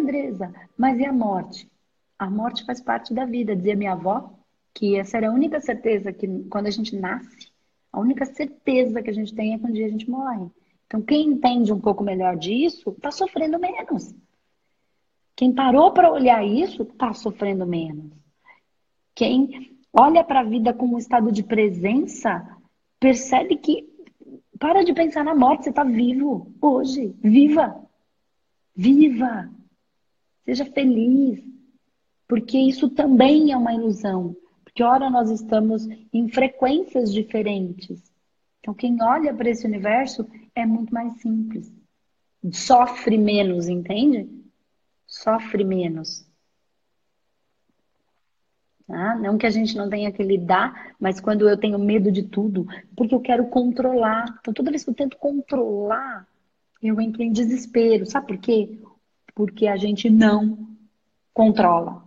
Andresa, mas e a morte? A morte faz parte da vida, dizia minha avó, que essa era a única certeza que quando a gente nasce, a única certeza que a gente tem é quando um dia a gente morre. Então, quem entende um pouco melhor disso, está sofrendo menos. Quem parou para olhar isso, está sofrendo menos. Quem olha para a vida como um estado de presença, percebe que para de pensar na morte, você está vivo hoje. Viva! Viva! Seja feliz. Porque isso também é uma ilusão. Porque, ora, nós estamos em frequências diferentes. Então, quem olha para esse universo é muito mais simples. Sofre menos, entende? Sofre menos. Tá? Não que a gente não tenha que lidar, mas quando eu tenho medo de tudo, porque eu quero controlar. Então, toda vez que eu tento controlar, eu entro em desespero. Sabe por quê? Porque a gente não controla.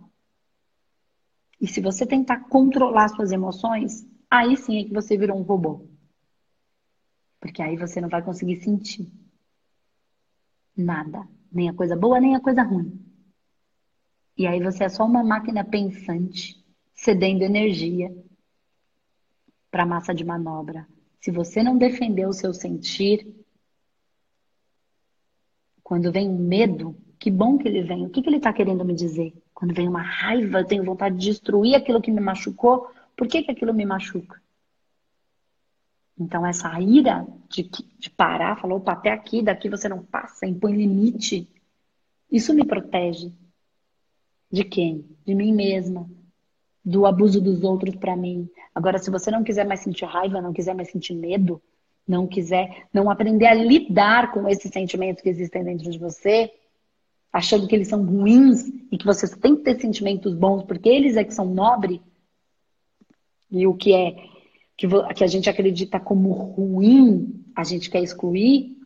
E se você tentar controlar suas emoções, aí sim é que você virou um robô. Porque aí você não vai conseguir sentir nada. Nem a coisa boa, nem a coisa ruim. E aí você é só uma máquina pensante, cedendo energia para a massa de manobra. Se você não defender o seu sentir, quando vem um medo, que bom que ele vem. O que, que ele está querendo me dizer? Quando vem uma raiva, eu tenho vontade de destruir aquilo que me machucou. Por que, que aquilo me machuca? Então, essa ira de, de parar, falou, opa, até aqui, daqui você não passa, impõe limite. Isso me protege. De quem? De mim mesma. Do abuso dos outros para mim. Agora, se você não quiser mais sentir raiva, não quiser mais sentir medo, não quiser, não aprender a lidar com esses sentimentos que existem dentro de você, achando que eles são ruins e que você tem que ter sentimentos bons porque eles é que são nobres, e o que é que, que a gente acredita como ruim, a gente quer excluir,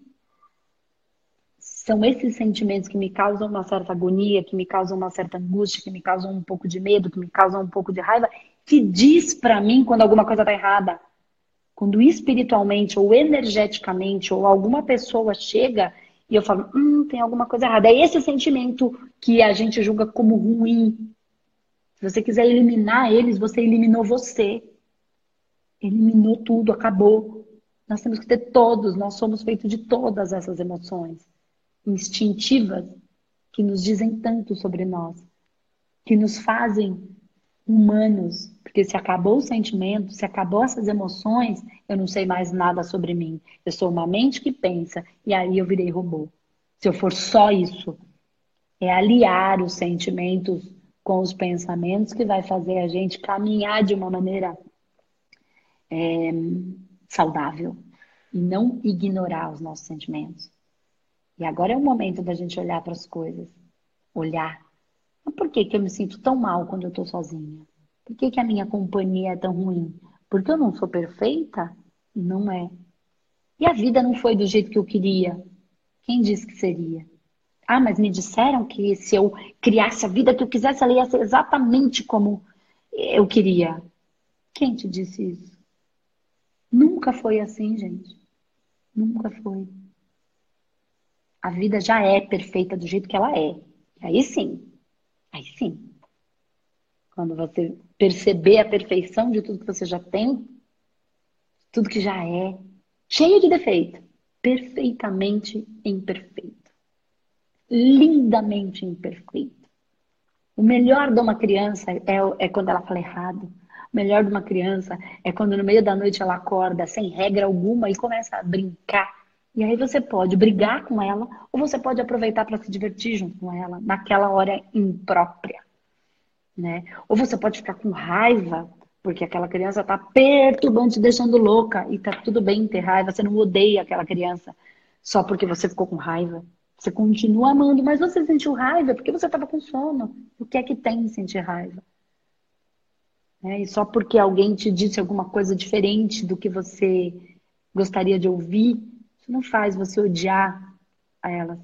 são esses sentimentos que me causam uma certa agonia, que me causam uma certa angústia, que me causam um pouco de medo, que me causam um pouco de raiva, que diz para mim quando alguma coisa está errada. Quando espiritualmente ou energeticamente ou alguma pessoa chega e eu falo, hum, tem alguma coisa errada. É esse sentimento que a gente julga como ruim. Se você quiser eliminar eles, você eliminou você. Eliminou tudo, acabou. Nós temos que ter todos, nós somos feitos de todas essas emoções instintivas que nos dizem tanto sobre nós, que nos fazem humanos, porque se acabou o sentimento, se acabou essas emoções, eu não sei mais nada sobre mim. Eu sou uma mente que pensa e aí eu virei robô. Se eu for só isso, é aliar os sentimentos com os pensamentos que vai fazer a gente caminhar de uma maneira é, saudável e não ignorar os nossos sentimentos. E agora é o momento da gente olhar para as coisas, olhar mas por que, que eu me sinto tão mal quando eu estou sozinha? Por que, que a minha companhia é tão ruim? Porque eu não sou perfeita? Não é. E a vida não foi do jeito que eu queria? Quem disse que seria? Ah, mas me disseram que se eu criasse a vida que eu quisesse, ela ia ser exatamente como eu queria. Quem te disse isso? Nunca foi assim, gente. Nunca foi. A vida já é perfeita do jeito que ela é. Aí sim, Aí sim. Quando você perceber a perfeição de tudo que você já tem, tudo que já é, cheio de defeito, perfeitamente imperfeito. Lindamente imperfeito. O melhor de uma criança é, é quando ela fala errado. O melhor de uma criança é quando no meio da noite ela acorda sem regra alguma e começa a brincar e aí você pode brigar com ela ou você pode aproveitar para se divertir junto com ela naquela hora imprópria, né? Ou você pode ficar com raiva porque aquela criança está perturbando, te deixando louca e tá tudo bem ter raiva, você não odeia aquela criança só porque você ficou com raiva. Você continua amando, mas você sentiu raiva porque você estava com sono. O que é que tem em sentir raiva? É, e só porque alguém te disse alguma coisa diferente do que você gostaria de ouvir, não faz você odiar a elas.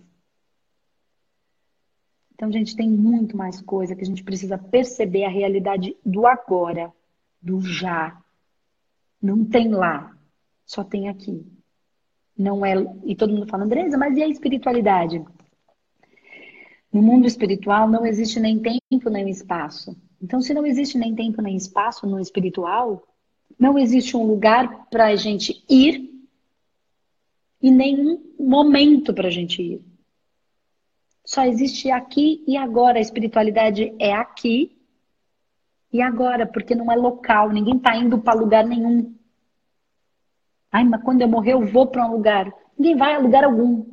Então, gente, tem muito mais coisa que a gente precisa perceber a realidade do agora, do já. Não tem lá, só tem aqui. Não é. E todo mundo fala, Andresa, mas e a espiritualidade? No mundo espiritual não existe nem tempo nem espaço. Então, se não existe nem tempo nem espaço no espiritual, não existe um lugar para a gente ir e nenhum momento para a gente ir. Só existe aqui e agora. A espiritualidade é aqui e agora, porque não é local. Ninguém está indo para lugar nenhum. Ai, mas quando eu morrer, eu vou para um lugar. Ninguém vai a lugar algum.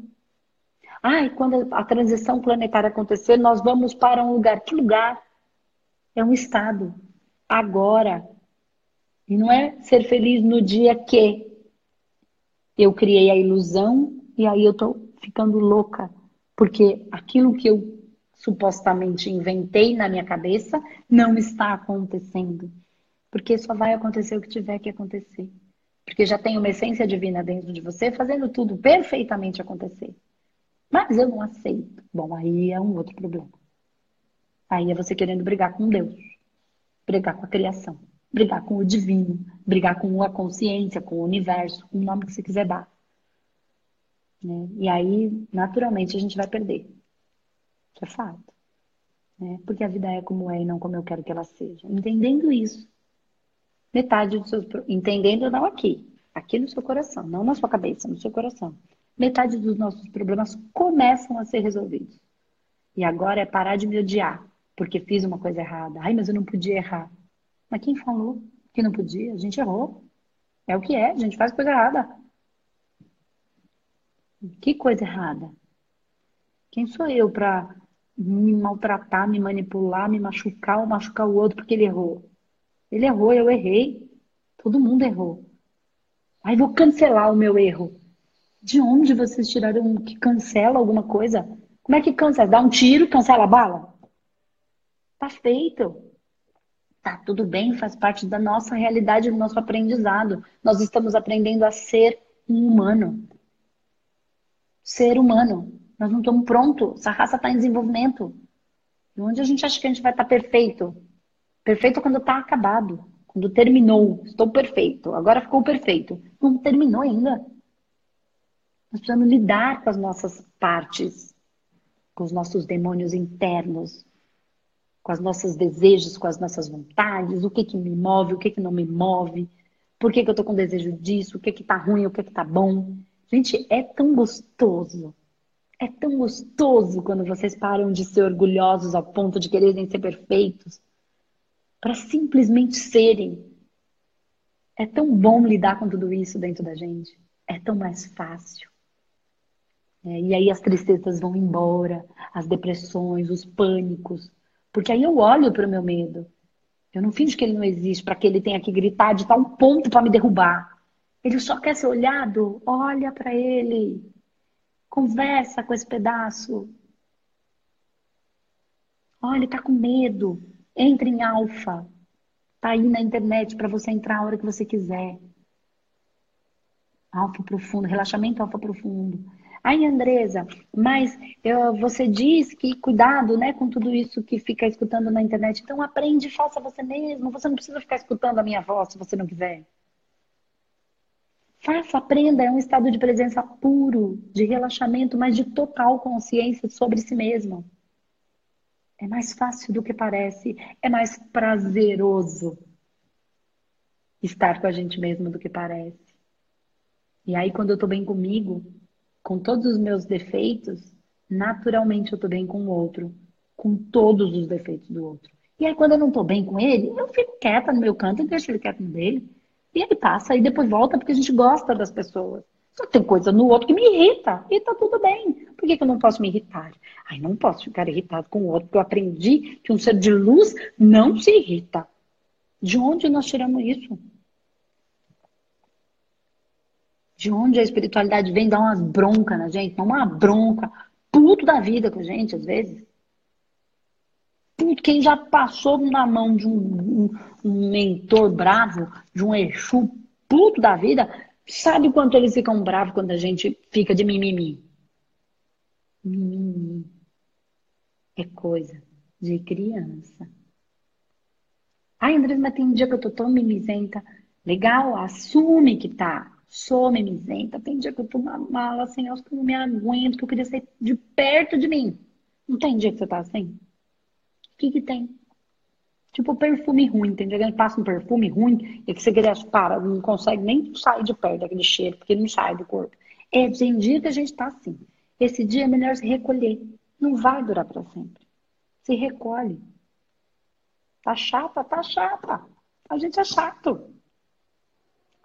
Ai, quando a transição planetária acontecer, nós vamos para um lugar. Que lugar? É um estado. Agora. E não é ser feliz no dia que eu criei a ilusão e aí eu tô ficando louca. Porque aquilo que eu supostamente inventei na minha cabeça não está acontecendo. Porque só vai acontecer o que tiver que acontecer. Porque já tem uma essência divina dentro de você fazendo tudo perfeitamente acontecer. Mas eu não aceito. Bom, aí é um outro problema. Aí é você querendo brigar com Deus, brigar com a criação, brigar com o divino, brigar com a consciência, com o universo, com o nome que você quiser dar. Né? E aí, naturalmente, a gente vai perder. Isso é fato. Né? Porque a vida é como é e não como eu quero que ela seja. Entendendo isso, metade dos seus. Entendendo não aqui, aqui no seu coração, não na sua cabeça, no seu coração metade dos nossos problemas começam a ser resolvidos. E agora é parar de me odiar, porque fiz uma coisa errada. Ai, mas eu não podia errar. Mas quem falou que não podia? A gente errou. É o que é, a gente faz coisa errada. Que coisa errada? Quem sou eu para me maltratar, me manipular, me machucar ou machucar o outro porque ele errou? Ele errou, eu errei. Todo mundo errou. Aí vou cancelar o meu erro. De onde vocês tiraram que cancela alguma coisa? Como é que cancela? Dá um tiro, cancela a bala? Tá feito. Tá tudo bem, faz parte da nossa realidade, do nosso aprendizado. Nós estamos aprendendo a ser um humano. Ser humano. Nós não estamos prontos. Essa raça está em desenvolvimento. E onde a gente acha que a gente vai estar tá perfeito? Perfeito quando está acabado. Quando terminou. Estou perfeito. Agora ficou perfeito. Não terminou ainda. Nós precisamos lidar com as nossas partes, com os nossos demônios internos, com os nossos desejos, com as nossas vontades, o que que me move, o que que não me move, por que que eu tô com desejo disso, o que que tá ruim, o que que tá bom. Gente, é tão gostoso. É tão gostoso quando vocês param de ser orgulhosos ao ponto de quererem ser perfeitos, para simplesmente serem. É tão bom lidar com tudo isso dentro da gente. É tão mais fácil. É, e aí as tristezas vão embora, as depressões, os pânicos. Porque aí eu olho para o meu medo. Eu não finjo que ele não existe para que ele tenha que gritar de tal ponto para me derrubar. Ele só quer ser olhado. Olha para ele. Conversa com esse pedaço. Olha, ele está com medo. Entre em alfa. Tá aí na internet para você entrar a hora que você quiser. Alfa profundo, relaxamento alfa profundo. Aí, Andresa, mas eu, você diz que cuidado né, com tudo isso que fica escutando na internet. Então aprende faça você mesmo. Você não precisa ficar escutando a minha voz se você não quiser. Faça, aprenda. É um estado de presença puro, de relaxamento, mas de total consciência sobre si mesmo. É mais fácil do que parece. É mais prazeroso estar com a gente mesmo do que parece. E aí, quando eu tô bem comigo, com todos os meus defeitos, naturalmente eu tô bem com o outro, com todos os defeitos do outro. E aí, quando eu não tô bem com ele, eu fico quieta no meu canto e deixo ele quieto no dele. E ele passa e depois volta porque a gente gosta das pessoas. Só tem coisa no outro que me irrita. E tá tudo bem. Por que, que eu não posso me irritar? Ai, não posso ficar irritado com o outro, porque eu aprendi que um ser de luz não se irrita. De onde nós tiramos isso? de onde a espiritualidade vem dar umas broncas na gente, uma bronca, puto da vida com a gente, às vezes. Puto, quem já passou na mão de um, um mentor bravo, de um Exu puto da vida, sabe quanto eles ficam bravos quando a gente fica de mimimi. Mimimi. É coisa de criança. Ai, André, mas tem um dia que eu tô tão mimizenta. Legal, assume que tá. Sou mimizenta. Tem dia que eu tô uma mala assim, eu não me aguento, que eu queria sair de perto de mim. Não tem dia que você tá assim? O que que tem? Tipo perfume ruim, tem dia que gente passa um perfume ruim e que você queria, para, não consegue nem sair de perto daquele cheiro, porque não sai do corpo. É, tem dia que a gente tá assim. Esse dia é melhor se recolher. Não vai durar para sempre. Se recolhe. Tá chata? Tá chata. A gente é chato.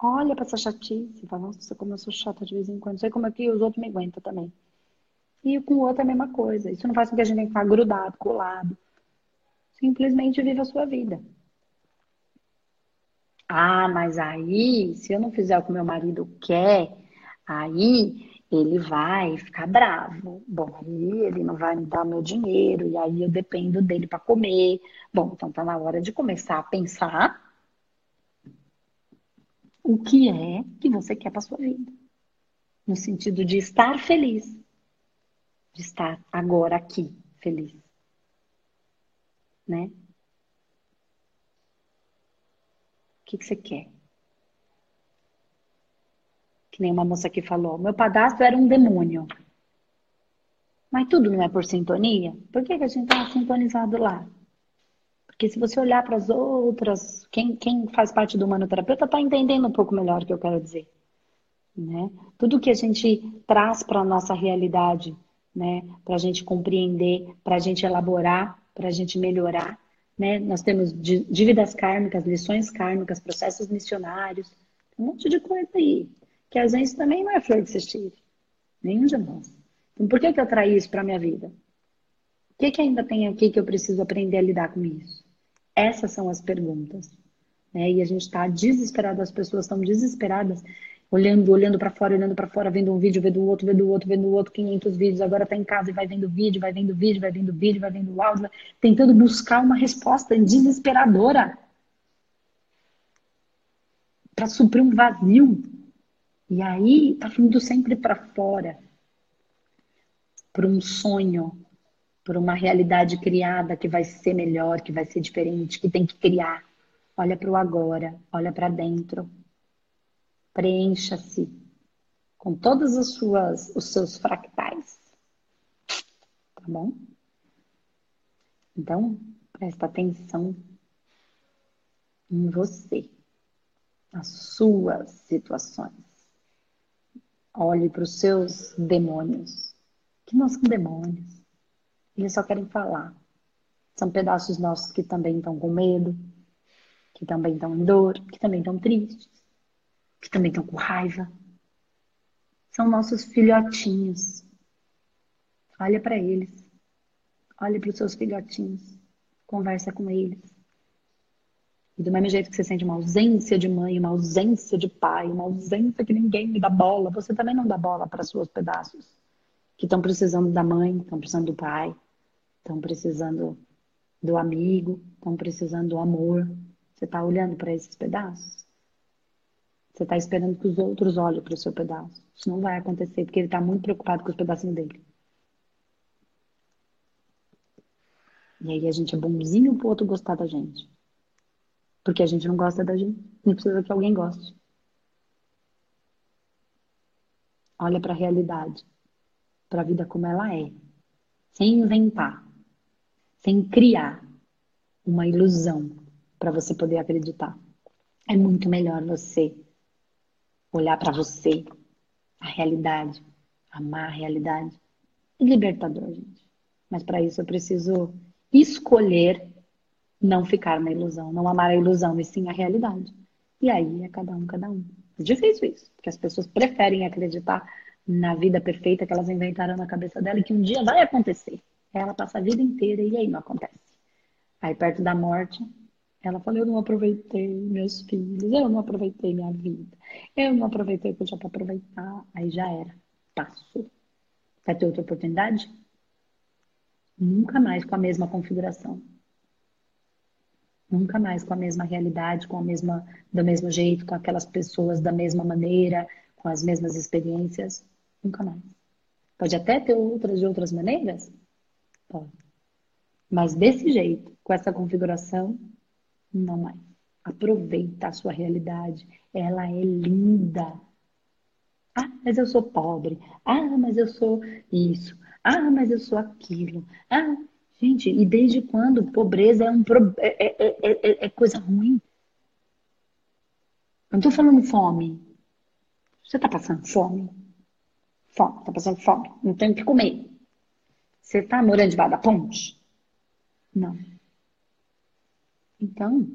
Olha pra essa chatice. Fala, nossa, como eu sou chata de vez em quando. Não sei como é que os outros me aguentam também. E com o outro é a mesma coisa. Isso não faz com que a gente tenha que ficar grudado, colado. Simplesmente viva a sua vida. Ah, mas aí, se eu não fizer o que meu marido quer, aí ele vai ficar bravo. Bom, aí ele não vai me dar meu dinheiro, e aí eu dependo dele para comer. Bom, então tá na hora de começar a pensar o que é que você quer para sua vida. No sentido de estar feliz. De estar agora aqui feliz. Né? O que, que você quer? Que nem uma moça que falou, meu padastro era um demônio. Mas tudo não é por sintonia? Por que, que a gente está sintonizado lá? Porque se você olhar para as outras, quem, quem faz parte do manoterapeuta está entendendo um pouco melhor o que eu quero dizer. Né? Tudo que a gente traz para a nossa realidade, né? para a gente compreender, para a gente elaborar, para a gente melhorar. Né? Nós temos dívidas kármicas, lições kármicas, processos missionários, um monte de coisa aí. Que às vezes também não é flor se tire. Nenhum de nós. Então por que, que eu traí isso para a minha vida? O que, que ainda tem aqui que eu preciso aprender a lidar com isso? Essas são as perguntas. Né? E a gente está desesperado, as pessoas estão desesperadas, olhando, olhando para fora, olhando para fora, vendo um vídeo, vendo outro, vendo outro, vendo outro, 500 vídeos. Agora está em casa e vai vendo vídeo, vai vendo vídeo, vai vendo vídeo, vai vendo áudio, tentando buscar uma resposta desesperadora para suprir um vazio. E aí está vindo sempre para fora, para um sonho, por uma realidade criada que vai ser melhor, que vai ser diferente, que tem que criar. Olha para o agora, olha para dentro. Preencha-se com todas as suas os seus fractais. Tá bom? Então, presta atenção em você, nas suas situações. Olhe para os seus demônios, que não são demônios eles só querem falar. São pedaços nossos que também estão com medo, que também estão em dor, que também estão tristes, que também estão com raiva. São nossos filhotinhos. Olha para eles. Olha para os seus filhotinhos. Conversa com eles. E do mesmo jeito que você sente uma ausência de mãe, uma ausência de pai, uma ausência que ninguém me dá bola, você também não dá bola para seus pedaços que estão precisando da mãe, estão precisando do pai, estão precisando do amigo, estão precisando do amor. Você está olhando para esses pedaços? Você está esperando que os outros olhem para o seu pedaço. Isso não vai acontecer, porque ele está muito preocupado com os pedacinhos dele. E aí a gente é bonzinho pro outro gostar da gente. Porque a gente não gosta da gente. Não precisa que alguém goste. Olha para a realidade. Para a vida como ela é. Sem inventar sem criar uma ilusão para você poder acreditar. É muito melhor você olhar para você, a realidade, amar a realidade. É libertador, gente. Mas para isso eu preciso escolher não ficar na ilusão, não amar a ilusão, e sim a realidade. E aí é cada um, cada um. É difícil isso, porque as pessoas preferem acreditar na vida perfeita que elas inventaram na cabeça dela e que um dia vai acontecer. Ela passa a vida inteira e aí não acontece. Aí, perto da morte, ela falou: Eu não aproveitei meus filhos, eu não aproveitei minha vida, eu não aproveitei o que eu tinha para aproveitar. Aí já era, passou. Vai ter outra oportunidade? Nunca mais com a mesma configuração. Nunca mais com a mesma realidade, com a mesma, do mesmo jeito, com aquelas pessoas da mesma maneira, com as mesmas experiências. Nunca mais. Pode até ter outras de outras maneiras, Pode. Mas desse jeito, com essa configuração, não mais. Aproveita a sua realidade. Ela é linda. Ah, mas eu sou pobre. Ah, mas eu sou isso. Ah, mas eu sou aquilo. Ah, gente, e desde quando pobreza é, um, é, é, é, é coisa ruim? Não tô falando fome. Você tá passando fome? Fome, tá passando fome. Não tem o que comer. Você tá morando debaixo da ponte? Não. Então,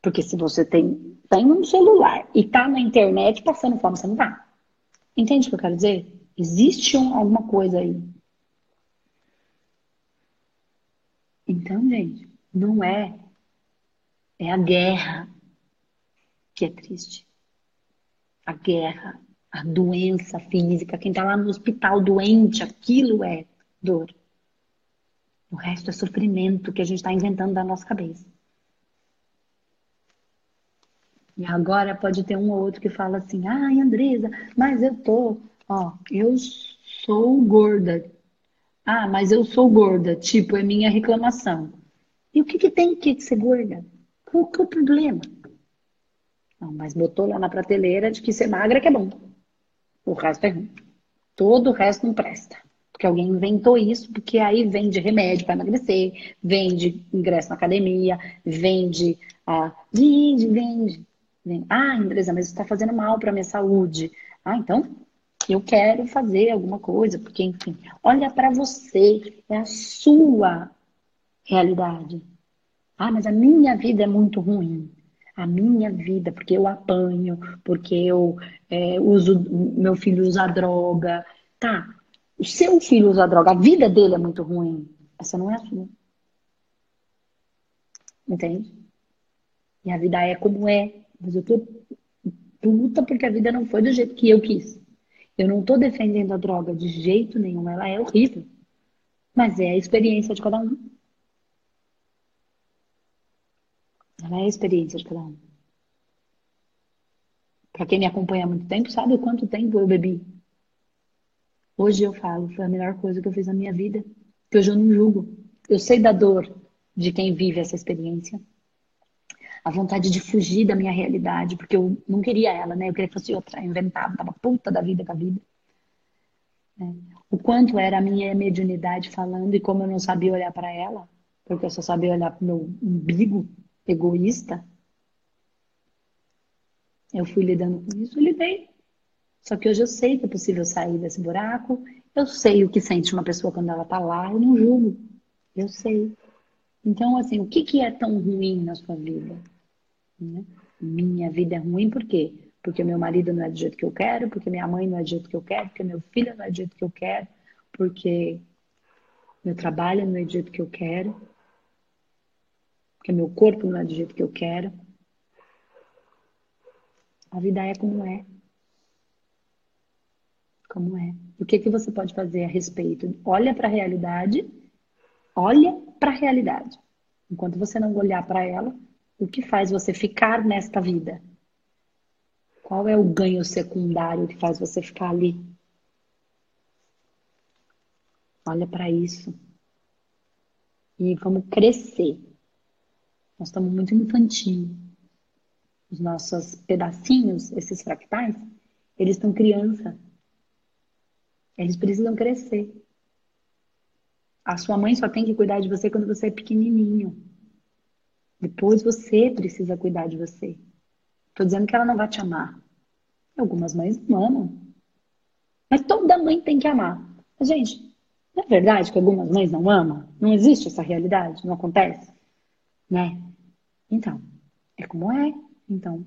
porque se você tem, tem um celular e tá na internet passando fome, você não tá. Entende o que eu quero dizer? Existe um, alguma coisa aí. Então, gente, não é. É a guerra que é triste. A guerra, a doença física, quem tá lá no hospital doente, aquilo é dor. O resto é sofrimento que a gente está inventando da nossa cabeça. E agora pode ter um ou outro que fala assim: ai, Andresa, mas eu tô, ó, eu sou gorda. Ah, mas eu sou gorda, tipo, é minha reclamação. E o que, que tem que ser gorda? Qual que é o problema? Não, mas botou lá na prateleira de que ser magra que é bom. O resto é ruim. Todo o resto não presta. Porque alguém inventou isso, porque aí vende remédio para emagrecer, vende ingresso na academia, vende, ah, vende, vende. Ah, Andresa, mas isso está fazendo mal para minha saúde. Ah, então eu quero fazer alguma coisa, porque, enfim, olha para você, é a sua realidade. Ah, mas a minha vida é muito ruim. A minha vida, porque eu apanho, porque eu é, uso, meu filho usa droga. Tá, o seu filho usa droga, a vida dele é muito ruim. Essa não é a sua. Entende? E a vida é como é. Mas eu tô puta porque a vida não foi do jeito que eu quis. Eu não tô defendendo a droga de jeito nenhum, ela é horrível. Mas é a experiência de cada um. Ela é a experiência de cada um. Para quem me acompanha há muito tempo, sabe o quanto tempo eu bebi? Hoje eu falo, foi a melhor coisa que eu fiz na minha vida. Que hoje eu não julgo. Eu sei da dor de quem vive essa experiência a vontade de fugir da minha realidade, porque eu não queria ela, né? Eu queria que fosse outra, inventava, tava puta da vida com a vida. Né? O quanto era a minha mediunidade falando e como eu não sabia olhar para ela, porque eu só sabia olhar para o meu umbigo egoísta. Eu fui lidando com isso, lidei. Só que hoje eu sei que é possível sair desse buraco. Eu sei o que sente uma pessoa quando ela tá lá, eu não julgo. Eu sei. Então, assim, o que, que é tão ruim na sua vida? Né? Minha vida é ruim por quê? Porque meu marido não é do jeito que eu quero, porque minha mãe não é do jeito que eu quero, porque meu filho não é do jeito que eu quero, porque meu trabalho não é do jeito que eu quero, porque meu corpo não é do jeito que eu quero. A vida é como é. Como é. O que, que você pode fazer a respeito? Olha para a realidade, olha para a realidade. Enquanto você não olhar para ela, o que faz você ficar nesta vida? Qual é o ganho secundário que faz você ficar ali? Olha para isso. E vamos crescer. Nós estamos muito infantil. Os nossos pedacinhos, esses fractais, eles estão criança. Eles precisam crescer. A sua mãe só tem que cuidar de você quando você é pequenininho. Depois você precisa cuidar de você. Tô dizendo que ela não vai te amar. Algumas mães não amam. Mas toda mãe tem que amar. Mas, gente, não é verdade que algumas mães não amam? Não existe essa realidade? Não acontece? Né? Então, é como é. Então,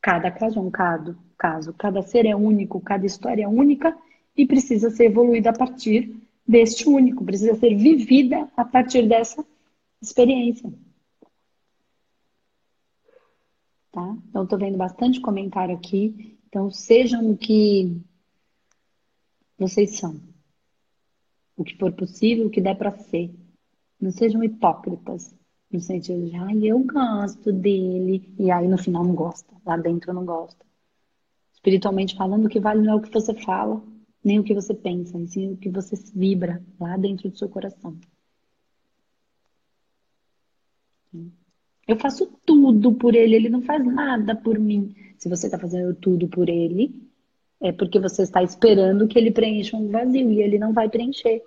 cada caso é um caso, caso, cada ser é único, cada história é única e precisa ser evoluída a partir deste único, precisa ser vivida a partir dessa experiência. tá? Então, estou vendo bastante comentário aqui. Então, sejam o que vocês são. O que for possível, o que der para ser. Não sejam hipócritas. No sentido de, ai, eu gosto dele. E aí, no final, não gosta. Lá dentro, não gosta. Espiritualmente falando, o que vale não é o que você fala, nem o que você pensa, e sim o que você vibra lá dentro do seu coração. Eu faço tudo por ele, ele não faz nada por mim. Se você está fazendo tudo por ele, É porque você está esperando que ele preencha um vazio e ele não vai preencher.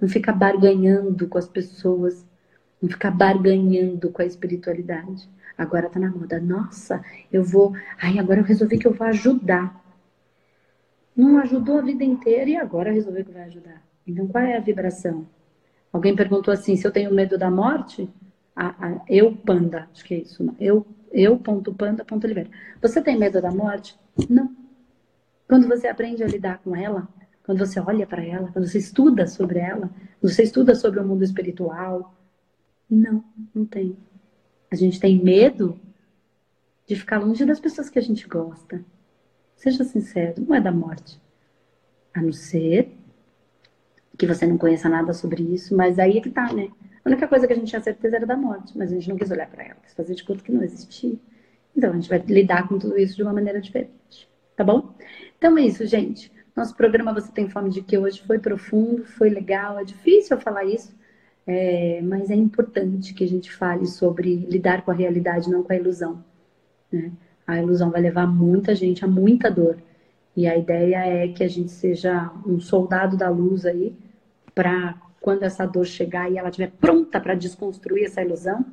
Não fica barganhando com as pessoas, não fica barganhando com a espiritualidade. Agora tá na moda. Nossa, eu vou. Ai, agora eu resolvi que eu vou ajudar. Não ajudou a vida inteira e agora resolveu que vai ajudar. Então, qual é a vibração? Alguém perguntou assim: se eu tenho medo da morte? eu, panda, acho que é isso. Eu, eu, ponto, panda, ponto, oliveira. Você tem medo da morte? Não. Quando você aprende a lidar com ela, quando você olha para ela, quando você estuda sobre ela, quando você estuda sobre o mundo espiritual, não, não tem. A gente tem medo de ficar longe das pessoas que a gente gosta. Seja sincero, não é da morte. A não ser que você não conheça nada sobre isso, mas aí é que tá, né? A única coisa que a gente tinha certeza era da morte, mas a gente não quis olhar para ela, quis fazer de conta que não existia. Então a gente vai lidar com tudo isso de uma maneira diferente, tá bom? Então é isso, gente. Nosso programa Você Tem Fome de Que hoje foi profundo, foi legal, é difícil eu falar isso, é, mas é importante que a gente fale sobre lidar com a realidade, não com a ilusão. Né? A ilusão vai levar muita gente a muita dor. E a ideia é que a gente seja um soldado da luz aí, para quando essa dor chegar e ela estiver pronta para desconstruir essa ilusão,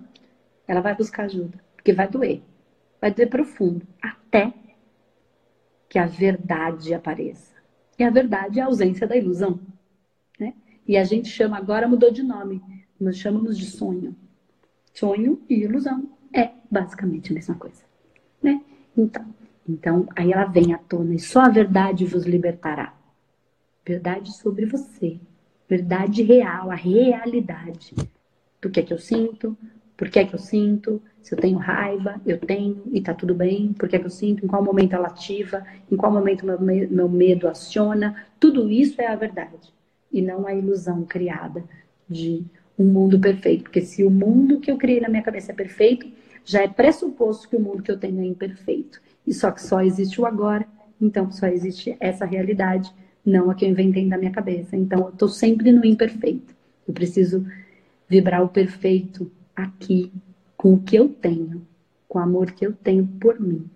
ela vai buscar ajuda. Porque vai doer. Vai doer profundo. Até que a verdade apareça. E a verdade é a ausência da ilusão. E a gente chama, agora mudou de nome, nós chamamos de sonho. Sonho e ilusão é basicamente a mesma coisa, né? Então, então aí ela vem à tona e só a verdade vos libertará. Verdade sobre você, verdade real, a realidade do que é que eu sinto, por que é que eu sinto, se eu tenho raiva, eu tenho e tá tudo bem, por que é que eu sinto, em qual momento ela ativa, em qual momento meu, meu medo aciona, tudo isso é a verdade e não a ilusão criada de um mundo perfeito. Porque se o mundo que eu criei na minha cabeça é perfeito, já é pressuposto que o mundo que eu tenho é imperfeito. E só que só existe o agora, então só existe essa realidade, não a que eu inventei da minha cabeça. Então eu estou sempre no imperfeito. Eu preciso vibrar o perfeito aqui, com o que eu tenho, com o amor que eu tenho por mim.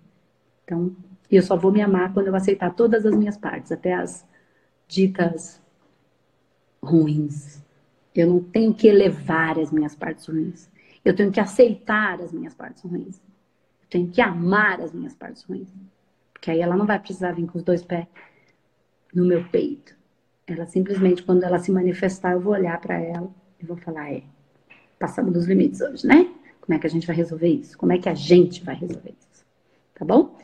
Então, eu só vou me amar quando eu aceitar todas as minhas partes, até as ditas ruins. Eu não tenho que elevar as minhas partes ruins. Eu tenho que aceitar as minhas partes ruins. Eu tenho que amar as minhas partes ruins. Porque aí ela não vai precisar vir com os dois pés no meu peito. Ela simplesmente, quando ela se manifestar, eu vou olhar para ela e vou falar: é, passamos dos limites hoje, né? Como é que a gente vai resolver isso? Como é que a gente vai resolver isso? Tá bom?